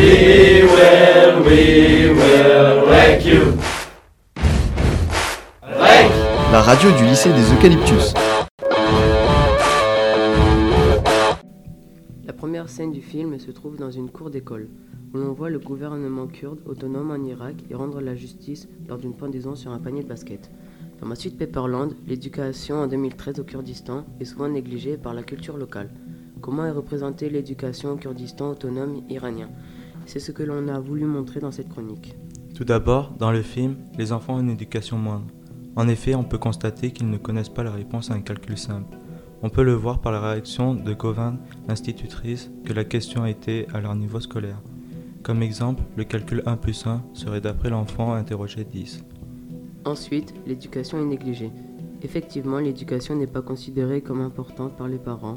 We will, we will wreck you. Wreck. La radio du lycée des Eucalyptus. La première scène du film se trouve dans une cour d'école, où l'on voit le gouvernement kurde autonome en Irak et rendre la justice lors d'une pendaison sur un panier de basket. Dans ma suite Pepperland, l'éducation en 2013 au Kurdistan est souvent négligée par la culture locale. Comment est représentée l'éducation au Kurdistan autonome iranien? C'est ce que l'on a voulu montrer dans cette chronique. Tout d'abord, dans le film, les enfants ont une éducation moindre. En effet, on peut constater qu'ils ne connaissent pas la réponse à un calcul simple. On peut le voir par la réaction de Govind, l'institutrice, que la question était à leur niveau scolaire. Comme exemple, le calcul 1 plus 1 serait d'après l'enfant interrogé 10. Ensuite, l'éducation est négligée. Effectivement, l'éducation n'est pas considérée comme importante par les parents.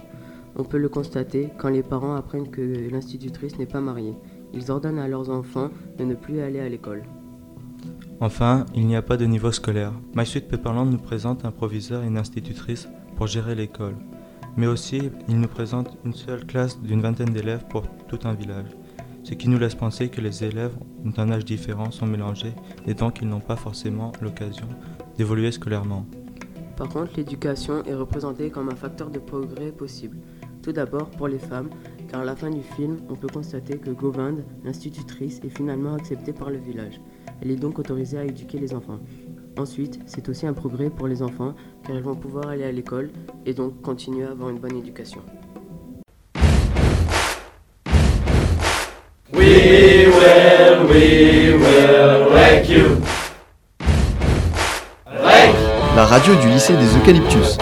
On peut le constater quand les parents apprennent que l'institutrice n'est pas mariée. Ils ordonnent à leurs enfants de ne plus aller à l'école. Enfin, il n'y a pas de niveau scolaire. My Sweet Pepperland nous présente un proviseur et une institutrice pour gérer l'école. Mais aussi, il nous présente une seule classe d'une vingtaine d'élèves pour tout un village. Ce qui nous laisse penser que les élèves ont un âge différent, sont mélangés et donc ils n'ont pas forcément l'occasion d'évoluer scolairement. Par contre, l'éducation est représentée comme un facteur de progrès possible. Tout d'abord pour les femmes, car à la fin du film, on peut constater que Govind, l'institutrice, est finalement acceptée par le village. Elle est donc autorisée à éduquer les enfants. Ensuite, c'est aussi un progrès pour les enfants, car ils vont pouvoir aller à l'école et donc continuer à avoir une bonne éducation. We will, we will wreck you. Wreck. La radio du lycée des Eucalyptus.